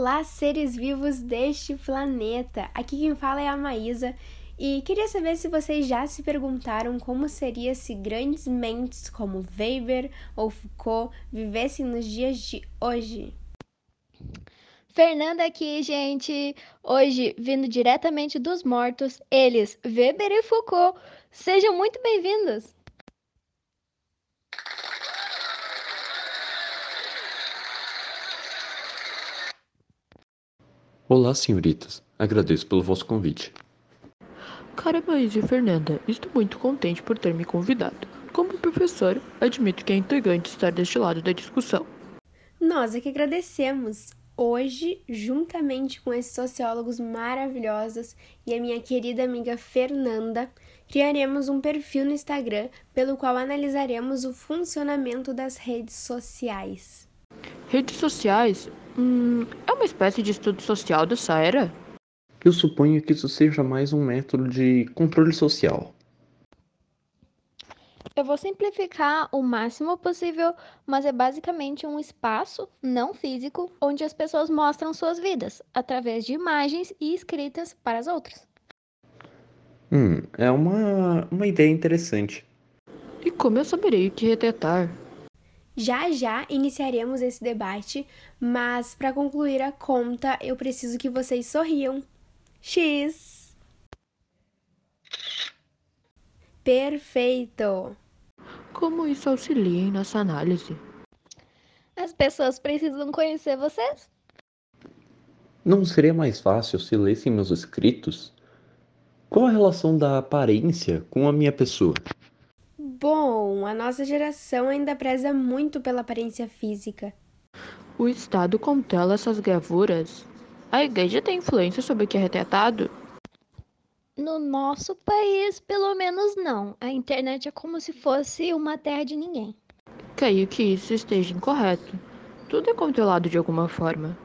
Olá, seres vivos deste planeta! Aqui quem fala é a Maísa e queria saber se vocês já se perguntaram como seria se grandes mentes como Weber ou Foucault vivessem nos dias de hoje. Fernanda aqui, gente! Hoje, vindo diretamente dos mortos, eles, Weber e Foucault. Sejam muito bem-vindos! Olá, senhoritas. Agradeço pelo vosso convite. Cara Maísa e Fernanda, estou muito contente por ter me convidado. Como professor, admito que é intrigante estar deste lado da discussão. Nós é que agradecemos. Hoje, juntamente com esses sociólogos maravilhosos e a minha querida amiga Fernanda, criaremos um perfil no Instagram pelo qual analisaremos o funcionamento das redes sociais. Redes sociais? Hum, uma espécie de estudo social dessa era? Eu suponho que isso seja mais um método de controle social. Eu vou simplificar o máximo possível, mas é basicamente um espaço não físico onde as pessoas mostram suas vidas através de imagens e escritas para as outras. Hum, é uma, uma ideia interessante. E como eu saberei o que retratar? Já já iniciaremos esse debate, mas para concluir a conta, eu preciso que vocês sorriam. X. Perfeito. Como isso auxilia em nossa análise? As pessoas precisam conhecer vocês. Não seria mais fácil se lessem meus escritos? Qual a relação da aparência com a minha pessoa? Bom, a nossa geração ainda preza muito pela aparência física. O Estado contela essas gravuras? A igreja tem influência sobre o que é retratado? No nosso país, pelo menos não. A internet é como se fosse uma terra de ninguém. Creio que isso esteja incorreto. Tudo é controlado de alguma forma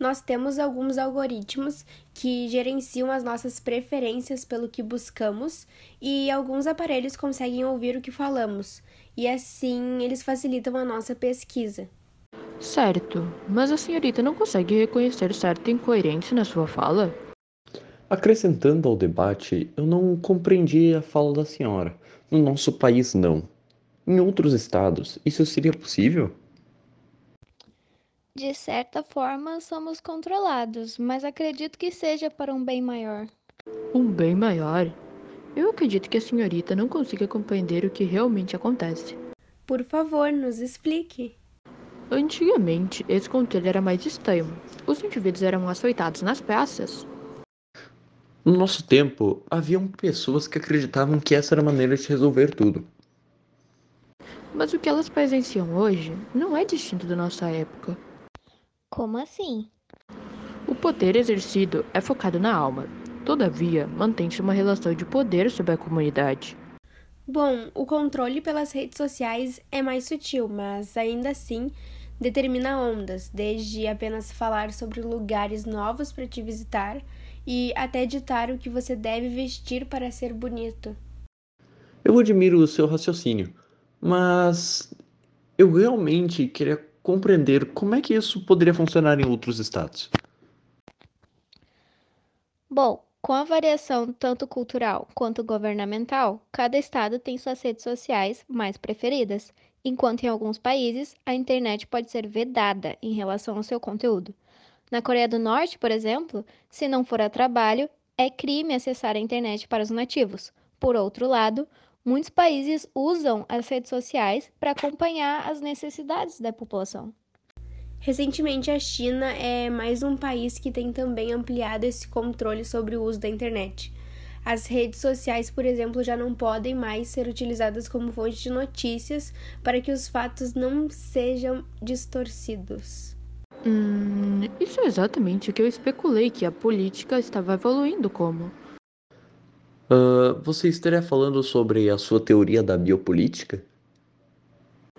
nós temos alguns algoritmos que gerenciam as nossas preferências pelo que buscamos e alguns aparelhos conseguem ouvir o que falamos, e assim eles facilitam a nossa pesquisa. Certo, mas a senhorita não consegue reconhecer certa incoerência na sua fala? Acrescentando ao debate, eu não compreendi a fala da senhora. No nosso país, não. Em outros estados, isso seria possível? De certa forma, somos controlados, mas acredito que seja para um bem maior. Um bem maior? Eu acredito que a senhorita não consiga compreender o que realmente acontece. Por favor, nos explique. Antigamente, esse controle era mais extremo. Os indivíduos eram açoitados nas praças. No nosso tempo, haviam pessoas que acreditavam que essa era a maneira de resolver tudo. Mas o que elas presenciam hoje não é distinto da nossa época. Como assim? O poder exercido é focado na alma. Todavia, mantém-se uma relação de poder sobre a comunidade. Bom, o controle pelas redes sociais é mais sutil, mas ainda assim determina ondas, desde apenas falar sobre lugares novos para te visitar e até ditar o que você deve vestir para ser bonito. Eu admiro o seu raciocínio, mas eu realmente queria compreender como é que isso poderia funcionar em outros estados. Bom, com a variação tanto cultural quanto governamental, cada estado tem suas redes sociais mais preferidas, enquanto em alguns países a internet pode ser vedada em relação ao seu conteúdo. Na Coreia do Norte, por exemplo, se não for a trabalho, é crime acessar a internet para os nativos. Por outro lado, Muitos países usam as redes sociais para acompanhar as necessidades da população. Recentemente, a China é mais um país que tem também ampliado esse controle sobre o uso da internet. As redes sociais, por exemplo, já não podem mais ser utilizadas como fonte de notícias para que os fatos não sejam distorcidos. Hum, isso é exatamente o que eu especulei que a política estava evoluindo como. Uh, você estaria falando sobre a sua teoria da biopolítica?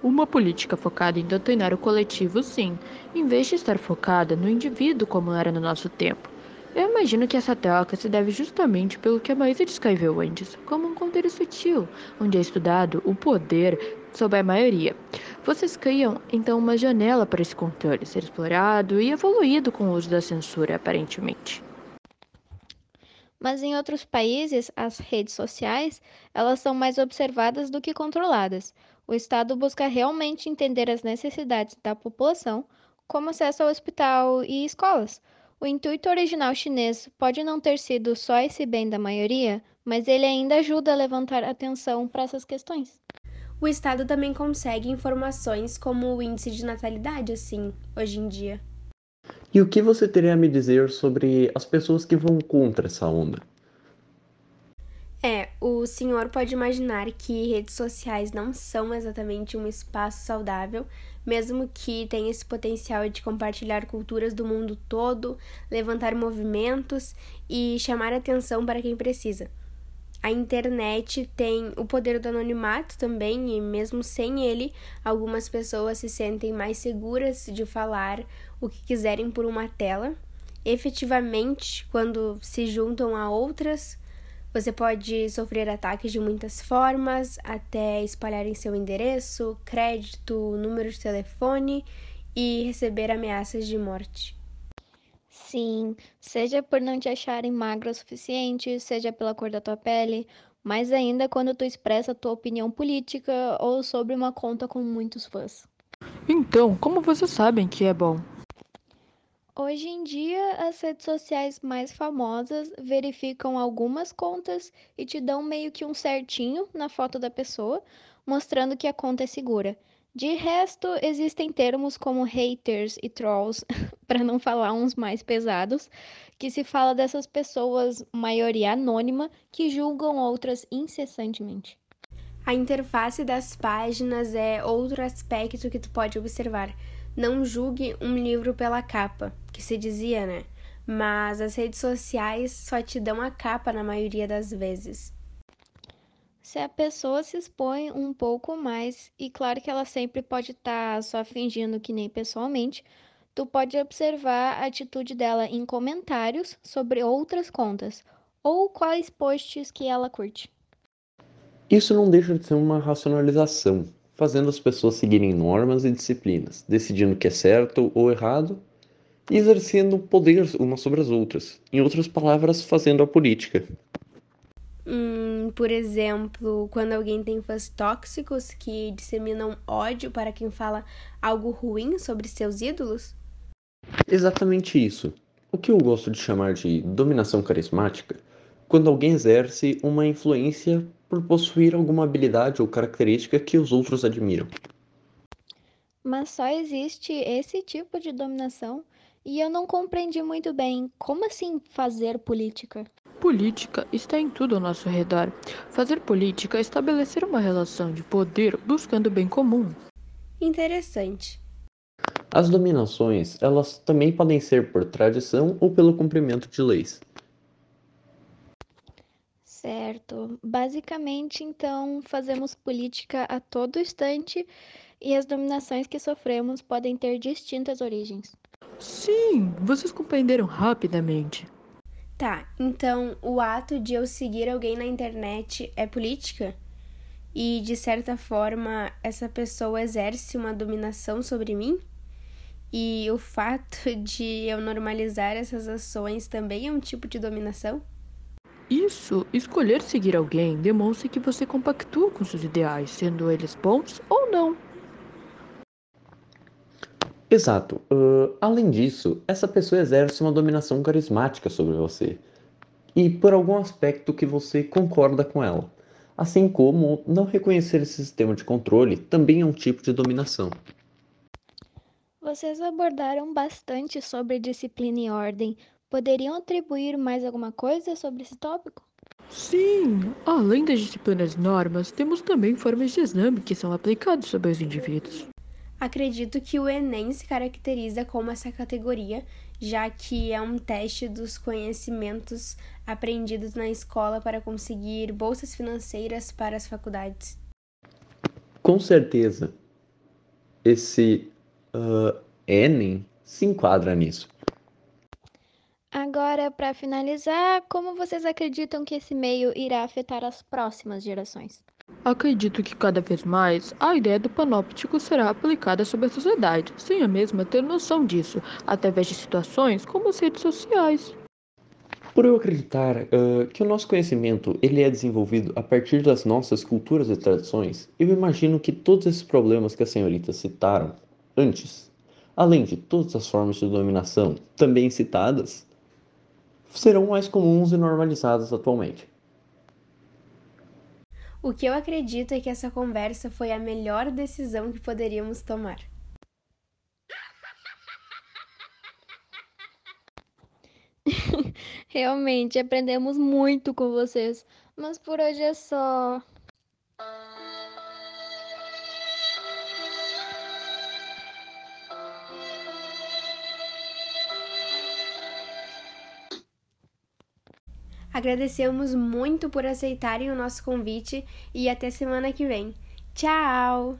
Uma política focada em doutrinar o coletivo, sim, em vez de estar focada no indivíduo como era no nosso tempo. Eu imagino que essa troca se deve justamente pelo que a Maísa descreveu antes, como um conteúdo sutil, onde é estudado o poder sobre a maioria. Vocês criam, então, uma janela para esse controle ser explorado e evoluído com o uso da censura, aparentemente. Mas em outros países, as redes sociais, elas são mais observadas do que controladas. O Estado busca realmente entender as necessidades da população, como acesso ao hospital e escolas. O intuito original chinês pode não ter sido só esse bem da maioria, mas ele ainda ajuda a levantar atenção para essas questões. O Estado também consegue informações como o índice de natalidade, assim, hoje em dia. E o que você teria a me dizer sobre as pessoas que vão contra essa onda? É, o senhor pode imaginar que redes sociais não são exatamente um espaço saudável, mesmo que tenha esse potencial de compartilhar culturas do mundo todo, levantar movimentos e chamar atenção para quem precisa. A internet tem o poder do anonimato também, e mesmo sem ele, algumas pessoas se sentem mais seguras de falar o que quiserem por uma tela. Efetivamente, quando se juntam a outras, você pode sofrer ataques de muitas formas, até espalharem seu endereço, crédito, número de telefone e receber ameaças de morte. Sim, seja por não te acharem magra o suficiente, seja pela cor da tua pele, mais ainda quando tu expressa tua opinião política ou sobre uma conta com muitos fãs. Então, como vocês sabem que é bom? Hoje em dia, as redes sociais mais famosas verificam algumas contas e te dão meio que um certinho na foto da pessoa, mostrando que a conta é segura. De resto, existem termos como haters e trolls, para não falar uns mais pesados, que se fala dessas pessoas, maioria anônima, que julgam outras incessantemente. A interface das páginas é outro aspecto que tu pode observar. Não julgue um livro pela capa, que se dizia, né? Mas as redes sociais só te dão a capa na maioria das vezes. Se a pessoa se expõe um pouco mais, e claro que ela sempre pode estar tá só fingindo que nem pessoalmente, tu pode observar a atitude dela em comentários sobre outras contas ou quais posts que ela curte. Isso não deixa de ser uma racionalização, fazendo as pessoas seguirem normas e disciplinas, decidindo o que é certo ou errado e exercendo poder umas sobre as outras. Em outras palavras, fazendo a política. Hum, por exemplo, quando alguém tem fãs tóxicos que disseminam ódio para quem fala algo ruim sobre seus ídolos? Exatamente isso. O que eu gosto de chamar de dominação carismática, quando alguém exerce uma influência por possuir alguma habilidade ou característica que os outros admiram. Mas só existe esse tipo de dominação e eu não compreendi muito bem como assim fazer política. Política está em tudo ao nosso redor. Fazer política é estabelecer uma relação de poder buscando o bem comum. Interessante. As dominações, elas também podem ser por tradição ou pelo cumprimento de leis. Certo. Basicamente, então, fazemos política a todo instante e as dominações que sofremos podem ter distintas origens. Sim, vocês compreenderam rapidamente. Tá, então o ato de eu seguir alguém na internet é política? E de certa forma essa pessoa exerce uma dominação sobre mim? E o fato de eu normalizar essas ações também é um tipo de dominação? Isso, escolher seguir alguém demonstra que você compactua com seus ideais, sendo eles bons ou não. Exato. Uh, além disso, essa pessoa exerce uma dominação carismática sobre você. E por algum aspecto que você concorda com ela. Assim como não reconhecer esse sistema de controle também é um tipo de dominação. Vocês abordaram bastante sobre disciplina e ordem, Poderiam atribuir mais alguma coisa sobre esse tópico? Sim, além das disciplinas normas, temos também formas de exame que são aplicadas sobre os indivíduos. Acredito que o Enem se caracteriza como essa categoria, já que é um teste dos conhecimentos aprendidos na escola para conseguir bolsas financeiras para as faculdades. Com certeza, esse uh, Enem se enquadra nisso. Agora, para finalizar, como vocês acreditam que esse meio irá afetar as próximas gerações? Acredito que cada vez mais a ideia do panóptico será aplicada sobre a sociedade, sem a mesma ter noção disso, através de situações como as redes sociais. Por eu acreditar uh, que o nosso conhecimento ele é desenvolvido a partir das nossas culturas e tradições, eu imagino que todos esses problemas que as senhoritas citaram antes, além de todas as formas de dominação também citadas, serão mais comuns e normalizadas atualmente. O que eu acredito é que essa conversa foi a melhor decisão que poderíamos tomar. Realmente, aprendemos muito com vocês, mas por hoje é só. Agradecemos muito por aceitarem o nosso convite e até semana que vem. Tchau!